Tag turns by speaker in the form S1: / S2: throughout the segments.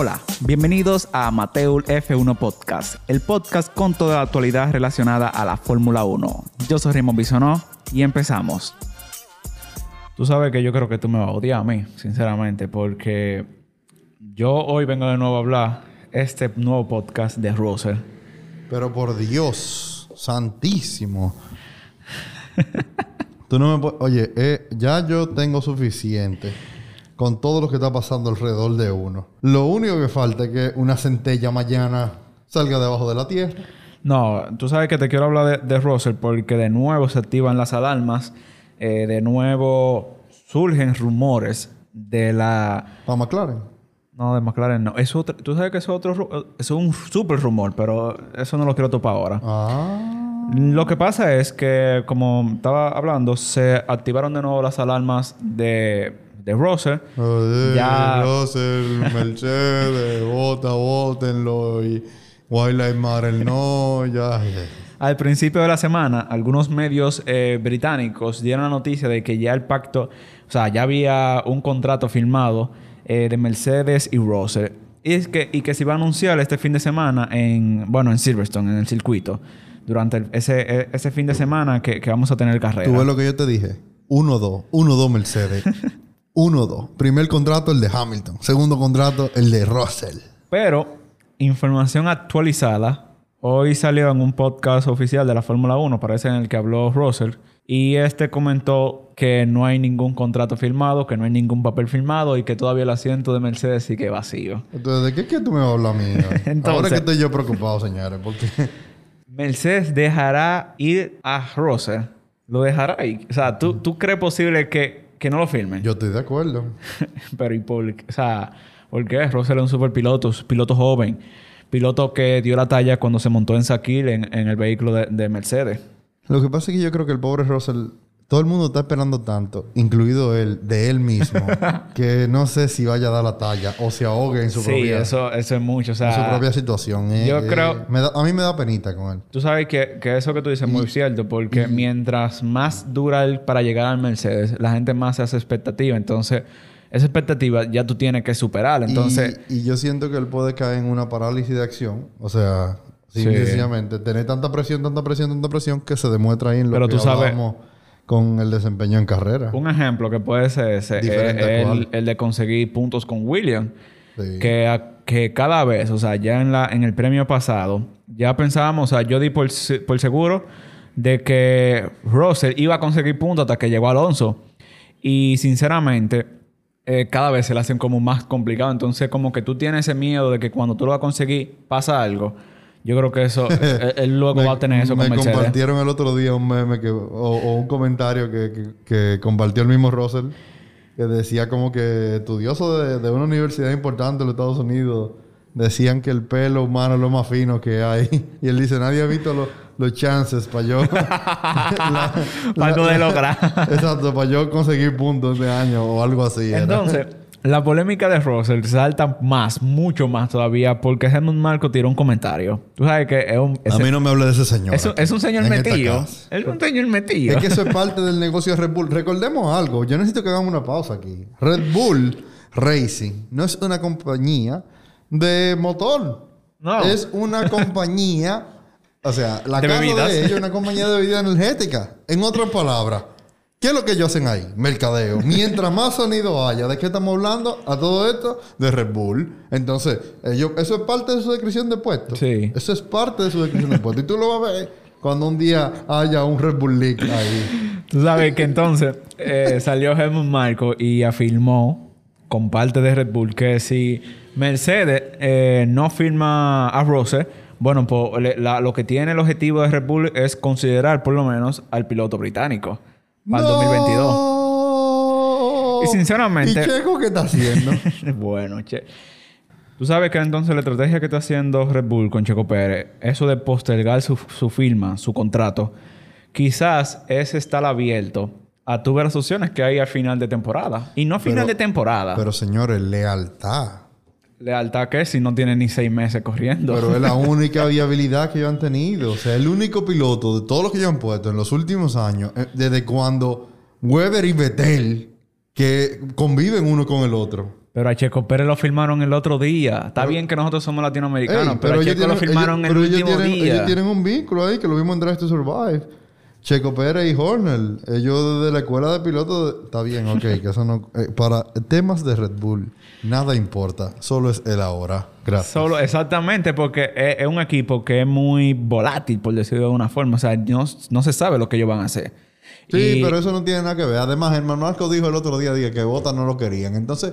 S1: Hola, bienvenidos a Mateul F1 Podcast, el podcast con toda la actualidad relacionada a la Fórmula 1. Yo soy Raymond Bisonó y empezamos. Tú sabes que yo creo que tú me vas a odiar a mí, sinceramente, porque yo hoy vengo de nuevo a hablar este nuevo podcast de Russell.
S2: Pero por Dios, santísimo. Tú no me puedes... Oye, eh, ya yo tengo suficiente con todo lo que está pasando alrededor de uno. Lo único que falta es que una centella mañana salga debajo de la tierra.
S1: No, tú sabes que te quiero hablar de, de Russell porque de nuevo se activan las alarmas, eh, de nuevo surgen rumores de la...
S2: ¿Para McLaren?
S1: No, de McLaren no. Es otro, tú sabes que es otro... Es un súper rumor, pero eso no lo quiero topar ahora.
S2: Ah.
S1: Lo que pasa es que, como estaba hablando, se activaron de nuevo las alarmas de, de.
S2: Joder,
S1: Ya-
S2: Russell, Mercedes, vota, votenlo y Wildlife Matter no, ya.
S1: Al principio de la semana, algunos medios eh, británicos dieron la noticia de que ya el pacto, o sea, ya había un contrato firmado eh, de Mercedes y Russell. Y, es que, y que se iba a anunciar este fin de semana en, bueno, en Silverstone, en el circuito, durante el- ese, e- ese fin de semana que, que vamos a tener carrera.
S2: ¿Tú ves lo que yo te dije? 1-2. 1-2 Mercedes. 1-2. Primer contrato el de Hamilton. Segundo contrato el de Russell.
S1: Pero, información actualizada. Hoy salió en un podcast oficial de la Fórmula 1, parece en el que habló Russell. Y este comentó que no hay ningún contrato firmado, que no hay ningún papel firmado y que todavía el asiento de Mercedes sigue vacío.
S2: Entonces, ¿de qué, qué tú me vas a hablar a mí?
S1: Entonces-
S2: Ahora que estoy yo preocupado, señores, porque
S1: Mercedes dejará ir a Russell. Lo dejará ir. O sea, ¿tú, tú crees posible que, que no lo firmen?
S2: yo estoy de acuerdo.
S1: Pero ¿y por qué? O sea, ¿por qué? Russell es un super piloto, piloto joven. Piloto que dio la talla cuando se montó en Sakil en, en el vehículo de, de Mercedes.
S2: Lo que pasa es que yo creo que el pobre Russell, todo el mundo está esperando tanto, incluido él, de él mismo, que no sé si vaya a dar la talla o se ahogue en su,
S1: Sí,
S2: propia,
S1: eso, eso es mucho. O sea,
S2: en su propia situación. eh,
S1: yo
S2: eh,
S1: creo-
S2: me da- a mí me da penita con él.
S1: tú sabes que, que eso que tú dices es muy cierto, porque mientras más dura él para llegar al Mercedes, la gente más se hace expectativa. Entonces, esa expectativa ya tú tienes que superarla. Entonces,
S2: y, y yo siento que él puede caer en una parálisis de acción. O sea,
S1: Sí.
S2: sencillamente, tener tanta presión, tanta presión, tanta presión que se demuestra ahí en lo
S1: Pero
S2: que
S1: tú sabes-
S2: con el desempeño en carrera.
S1: un ejemplo que puede ser ese, es
S2: cuál.
S1: el, el de conseguir puntos con Williams.
S2: Sí.
S1: que, a- que cada vez, o sea, ya en, la, en el premio pasado, ya pensábamos, o sea, yo di por seguro de que Russell iba a conseguir puntos hasta que llegó Alonso. Y sinceramente, eh, cada vez se le hacen como más complicado. Entonces, como que tú tienes ese miedo de que cuando tú lo vas a conseguir, pasa algo. Yo creo que eso, él, él luego
S2: Me-
S1: va a tener eso con
S2: Me
S1: Mercedes.
S2: compartieron el otro día un meme que, o, o un comentario que, que- que compartió el mismo Russell que decía como que estudiosos de, de una universidad importante en los Estados Unidos decían que el pelo humano es lo más fino que hay. Y él dice, nadie ha visto lo- los chances para yo... la-
S1: Para de lograr.
S2: Exacto, para yo conseguir puntos de año o algo así. era.
S1: La polémica de Russell salta más, mucho más todavía, porque Helmut Marco tiró un comentario. Tú sabes que es un...
S2: a mí no me hable de ese señor.
S1: es, un- es un señor metido. Es un señor metido.
S2: Es que eso es parte del negocio de Red Bull. Recordemos algo. Yo necesito que hagamos una pausa aquí. Red Bull Racing no es una compañía de motor.
S1: No.
S2: Es una compañía... O sea, la
S1: De
S2: casa
S1: bebidas.
S2: de ellos es una compañía de bebida energética. En otras palabras, ¿qué es lo que ellos hacen ahí? Mercadeo. Mientras más sonido haya, ¿de qué estamos hablando? A todo esto, de Red Bull. Entonces, ellos, eso es parte de su descripción de puesto.
S1: Sí.
S2: Eso es parte de su descripción de puesto. Y tú lo vas a ver cuando un día haya un Red Bull League ahí.
S1: Tú sabes que entonces eh, salió Helmut Marco y afirmó con parte de Red Bull que si Mercedes eh, no firma a Russell, bueno, pues la- lo que tiene el objetivo de Red Bull es considerar por lo menos al piloto británico para el 2022.
S2: ¡No!
S1: Y sinceramente-
S2: ¿Y Checo qué está haciendo?
S1: bueno, che. Tú sabes que entonces la estrategia que está haciendo Red Bull con Checo Pérez, eso de postergar su, su firma, su contrato, quizás es estar abierto a tu ver las opciones que hay al final de temporada. Y no a final
S2: Pero-
S1: de temporada.
S2: Pero señores, lealtad.
S1: Lealtad que si no tiene ni seis meses corriendo.
S2: Pero es la única viabilidad que ellos han tenido. O sea, el único piloto de todos los que ellos han puesto en los últimos años, eh, desde cuando Weber y Vettel que conviven uno con el otro.
S1: Pero a Checo Pérez lo firmaron el otro día. Está bien que nosotros somos latinoamericanos,
S2: Ey,
S1: pero, a Checo lo firmaron
S2: ellos-
S1: el
S2: pero
S1: último
S2: tienen-
S1: día.
S2: Ellos tienen un vínculo ahí que lo vimos en Drive to Survive. Checo Pérez y Horner. Ellos de la escuela de pilotos... de- Está bien, ok. que eso no... eh, para temas de Red Bull, nada importa. Solo es el ahora. Gracias.
S1: Solo, exactamente, porque es, es un equipo que es muy volátil, por decirlo de alguna forma. O sea, no, no se sabe lo que ellos van a hacer.
S2: Sí,
S1: Y-
S2: pero eso no tiene nada que ver. Además, Herman Marco dijo el otro día, día que Bota no lo querían. Entonces,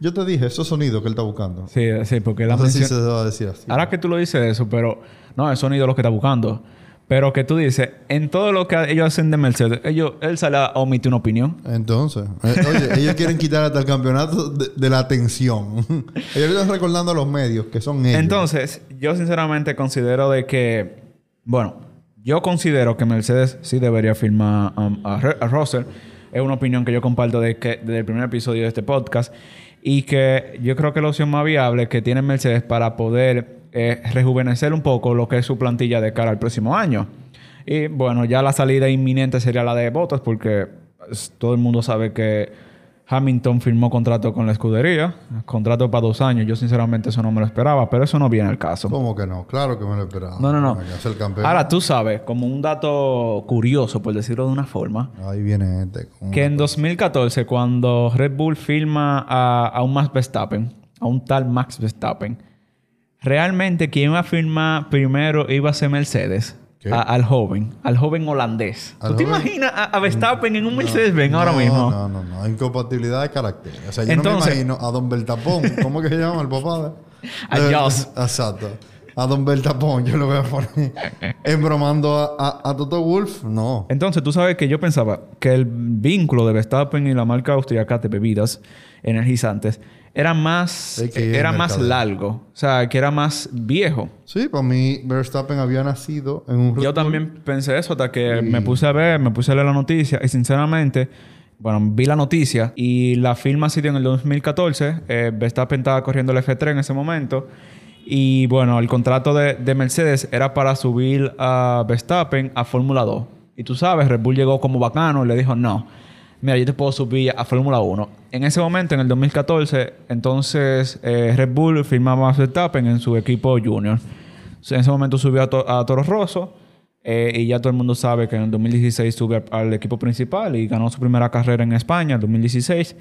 S2: yo te dije, esos sonidos que él está buscando.
S1: Sí, sí, porque la
S2: No sé si se va a decir así.
S1: Ahora que tú lo dices eso, pero... No, el sonido es lo que está buscando. Pero que tú dices, en todo lo que ellos hacen de Mercedes, ellos, él sale a omitir una opinión.
S2: Entonces, eh, oye, ellos quieren quitar hasta el campeonato de, de la atención. ellos están recordando a los medios que son ellos.
S1: Entonces, yo sinceramente considero de que... Bueno, yo considero que Mercedes sí debería firmar um, a, a Russell. Es una opinión que yo comparto de que, desde el primer episodio de este podcast. Y que yo creo que la opción más viable que tiene Mercedes para poder eh, rejuvenecer un poco lo que es su plantilla de cara al próximo año. Y bueno, ya la salida inminente sería la de Bottas porque pues, todo el mundo sabe que Hamilton firmó contrato con la escudería, contrato para dos años. Yo sinceramente eso no me lo esperaba, pero eso no viene al caso.
S2: ¿Cómo que no? Claro que me lo esperaba.
S1: No, no, no.
S2: El campeón.
S1: Ahora tú sabes, como un dato curioso, por decirlo de una forma,
S2: Ahí viene este.
S1: que en 2014, cuando Red Bull firma a, a un Max Verstappen, a un tal Max Verstappen, realmente quien iba a firmar primero iba a ser Mercedes. Al joven, al joven holandés.
S2: ¿Al
S1: ¿Tú te
S2: joven?
S1: imaginas a, a Verstappen en un Mercedes-Benz ahora
S2: no,
S1: mismo?
S2: No, no, no. Incompatibilidad de carácter. O sea, yo
S1: Entonces-
S2: no me imagino a Don Beltapón. ¿Cómo que se llama el papá? de-
S1: A
S2: Eh,
S1: Joss.
S2: Exacto. A Don Beltapón yo lo voy a poner. Embromando a, a, a Toto Wolf. No.
S1: Entonces, tú sabes que yo pensaba que el vínculo de Verstappen y la marca austriaca de bebidas energizantes era más, era más largo. O sea, que era más viejo.
S2: Sí, para mí Verstappen había nacido en un...
S1: Yo también pensé eso hasta que me puse a ver, me puse a leer la noticia y sinceramente, bueno, vi la noticia y la firma se dio en el 2014. Eh, Verstappen estaba corriendo el F3 en ese momento y bueno, el contrato de, de Mercedes era para subir a Verstappen a Fórmula 2. Y tú sabes, Red Bull llegó como bacano y le dijo, no, mira, yo te puedo subir a Fórmula 1. En ese momento, en el 2014, entonces eh, Red Bull firmaba a Verstappen en su equipo junior. En ese momento subió a, To- a Toro Rosso eh, y ya todo el mundo sabe que en el 2016 sube al, equipo principal y ganó su primera carrera en España, en 2016.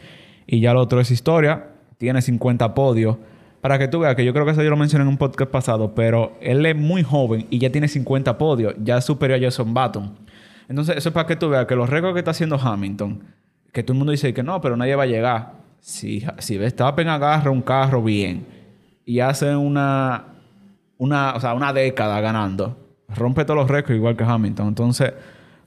S1: Y ya lo otro es historia. Tiene 50 podios. Para que tú veas que yo creo que eso yo lo mencioné en un podcast pasado, pero él es muy joven y ya tiene 50 podios. Ya superior a Jason Button. Entonces, eso es para que tú veas que los récords que está haciendo Hamilton, que todo el mundo dice que no, pero nadie va a llegar. Si, si Verstappen agarra un carro bien y hace una, una, o sea, una década ganando, rompe todos los récords igual que Hamilton. Entonces,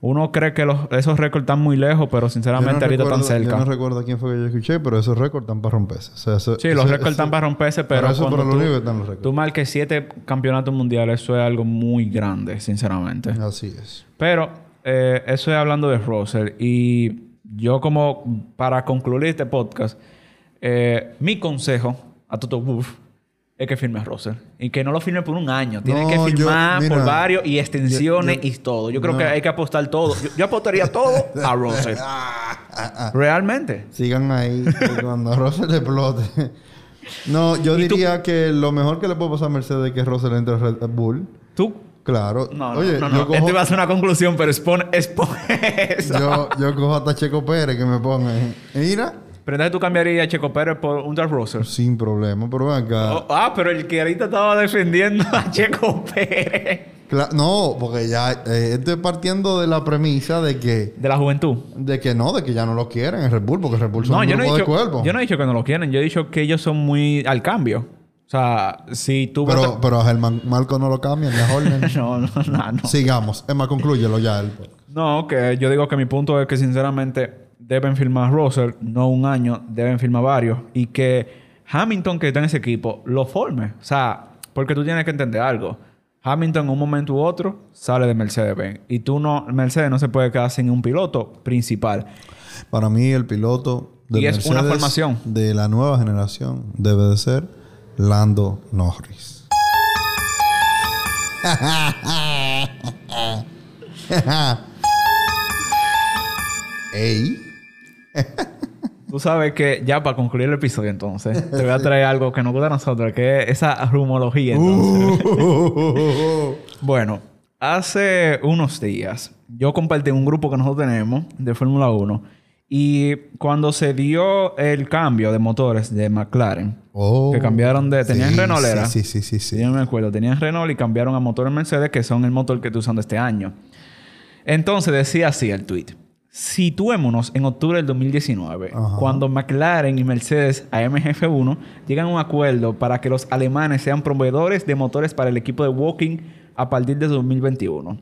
S1: uno cree que los- esos récords están muy lejos, pero sinceramente
S2: no
S1: ahorita
S2: recuerdo-
S1: están cerca.
S2: Yo no recuerdo quién fue que yo escuché, pero esos récords están para romperse. O sea, eso-
S1: Sí, los récords están para romperse, pero
S2: Pero eso es
S1: cuando
S2: lo
S1: tú,
S2: están los récords.
S1: tú marques siete campeonatos mundiales, eso es algo muy grande, sinceramente.
S2: Así es.
S1: Pero eh, eso es hablando de Russell. Y yo como, para concluir este podcast, eh, mi consejo a Toto Wolff es que firme a Russell. Y que no lo firme por un año. Tiene
S2: No,
S1: que
S2: yo-
S1: firmar
S2: mira,
S1: por varios y extensiones
S2: yo- yo-
S1: y todo. Yo creo
S2: no.
S1: que hay que apostar todo. Yo, apostaría todo a Russell. Realmente.
S2: Sigan ahí cuando Russell explote. No, yo diría que lo mejor que le puede pasar a Mercedes es que Russell entre a Red Bull.
S1: Tú.
S2: Claro.
S1: No, no,
S2: Oye,
S1: no,
S2: yo
S1: no.
S2: cojo,
S1: a ser una conclusión, pero expone, expone eso.
S2: yo, yo cojo hasta Checo Pérez que me ponga. Mira,
S1: Pero entonces tú cambiarías a Checo Pérez por un Dark Russell.
S2: sin problema. Pero ven acá.
S1: Oh, ah, pero el que ahorita estaba defendiendo a Checo Pérez.
S2: Cla- no, porque ya eh, estoy partiendo de la premisa de que,
S1: De la juventud.
S2: de que no, de que ya no lo quieren en Red Bull, porque Red Bull son
S1: No,
S2: un
S1: yo no, he
S2: grupo
S1: dicho,
S2: de cuerpo.
S1: yo no he dicho que no lo quieren. Yo he dicho que ellos son muy al cambio. O sea, si tú...
S2: pero,
S1: votas-
S2: pero a Germán Marco no lo cambian, a.
S1: No, no, no, no.
S2: Sigamos. Emma, conclúyelo ya. el-
S1: No, que yo digo que mi punto es que sinceramente deben firmar Russell, no un año, deben firmar varios. Y que Hamilton, que está en ese equipo, lo forme. O sea, porque tú tienes que entender algo. Hamilton en un momento u otro sale de Mercedes-Benz. Y tú no... Mercedes no se puede quedar sin un piloto principal.
S2: Para mí, el piloto de
S1: Y es una
S2: Mercedes
S1: formación.
S2: de la nueva generación debe de ser Lando Norris. Ey.
S1: Tú Tú sabes que ya para concluir el episodio entonces, te voy a traer algo que nos gusta a nosotros, que es esa rumología entonces.
S2: Uh.
S1: Bueno, hace unos días yo compartí un grupo que nosotros tenemos de Fórmula 1 y cuando se dio el cambio de motores de McLaren,
S2: Oh.
S1: que cambiaron de... Tenían
S2: Sí,
S1: Renault, ¿era?
S2: Sí, sí, sí, sí.
S1: Yo me acuerdo. Tenían Renault y cambiaron a motores Mercedes, que son el motor que estoy usando este año. Entonces decía así el tweet. Situémonos en octubre del 2019,
S2: Ajá.
S1: cuando McLaren y Mercedes AMG1 llegan a un acuerdo para que los alemanes sean proveedores de motores para el equipo de Walking a partir de 2021.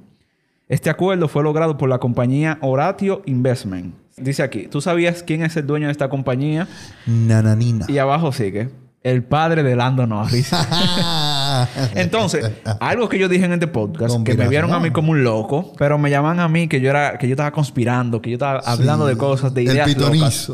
S1: Este acuerdo fue logrado por la compañía Oratio Investment. Dice aquí, ¿tú sabías quién es el dueño de esta compañía?
S2: Nananina.
S1: Y abajo sigue, el padre de Lando Norris. Entonces, algo que yo dije en este podcast, que me vieron a mí como un loco, pero me llaman a mí que yo era, que yo estaba conspirando, que yo estaba hablando de cosas, de
S2: el
S1: ideas locas.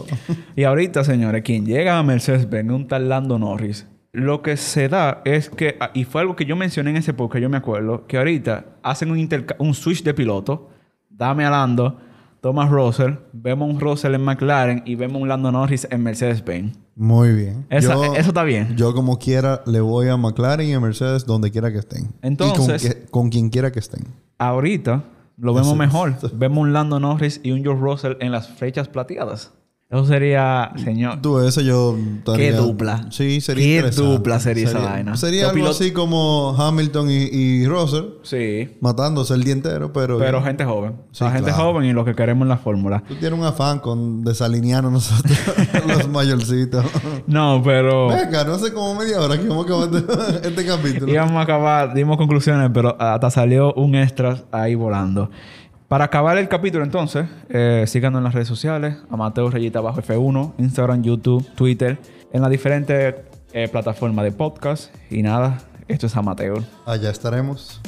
S1: Y ahorita, señores, quien llega a Mercedes-Benz, un tal Lando Norris, lo que se da es que, ah, y fue algo que yo mencioné en ese podcast, yo me acuerdo, que ahorita hacen un, un switch de piloto, dame a Lando, toma Russell, vemos un Russell en McLaren y vemos un Lando Norris en Mercedes-Benz.
S2: Muy bien.
S1: Esa-
S2: Yo-
S1: eso está bien.
S2: Yo como quiera le voy a McLaren y a Mercedes donde quiera que estén.
S1: Entonces-
S2: Y con, que- con quien quiera que estén.
S1: Ahorita lo vemos
S2: Así es.
S1: mejor. Vemos un Lando Norris y un George Russell en las flechas plateadas. Eso sería, señor.
S2: Tú, eso yo...
S1: Qué dupla.
S2: Sí, sería
S1: Qué
S2: interesante.
S1: dupla sería esa vaina.
S2: Sería algo así como Hamilton y, y Russell
S1: Sí.
S2: matándose el día entero, pero...
S1: Pero gente joven.
S2: Sí,
S1: la gente
S2: claro.
S1: joven y lo que queremos en la fórmula.
S2: Tú tienes un afán con desalinearnos nosotros, los mayorcitos.
S1: No, pero
S2: Venga, no sé como media hora que vamos a acabar este, este capítulo.
S1: íbamos a acabar, dimos conclusiones, pero hasta salió un extra ahí volando. Para acabar el capítulo, entonces, eh, síganos en las redes sociales: Amateo Rayita Bajo F1, Instagram, YouTube, Twitter, en las diferentes eh, plataformas de podcast. Y nada, esto es Amateur.
S2: Allá estaremos.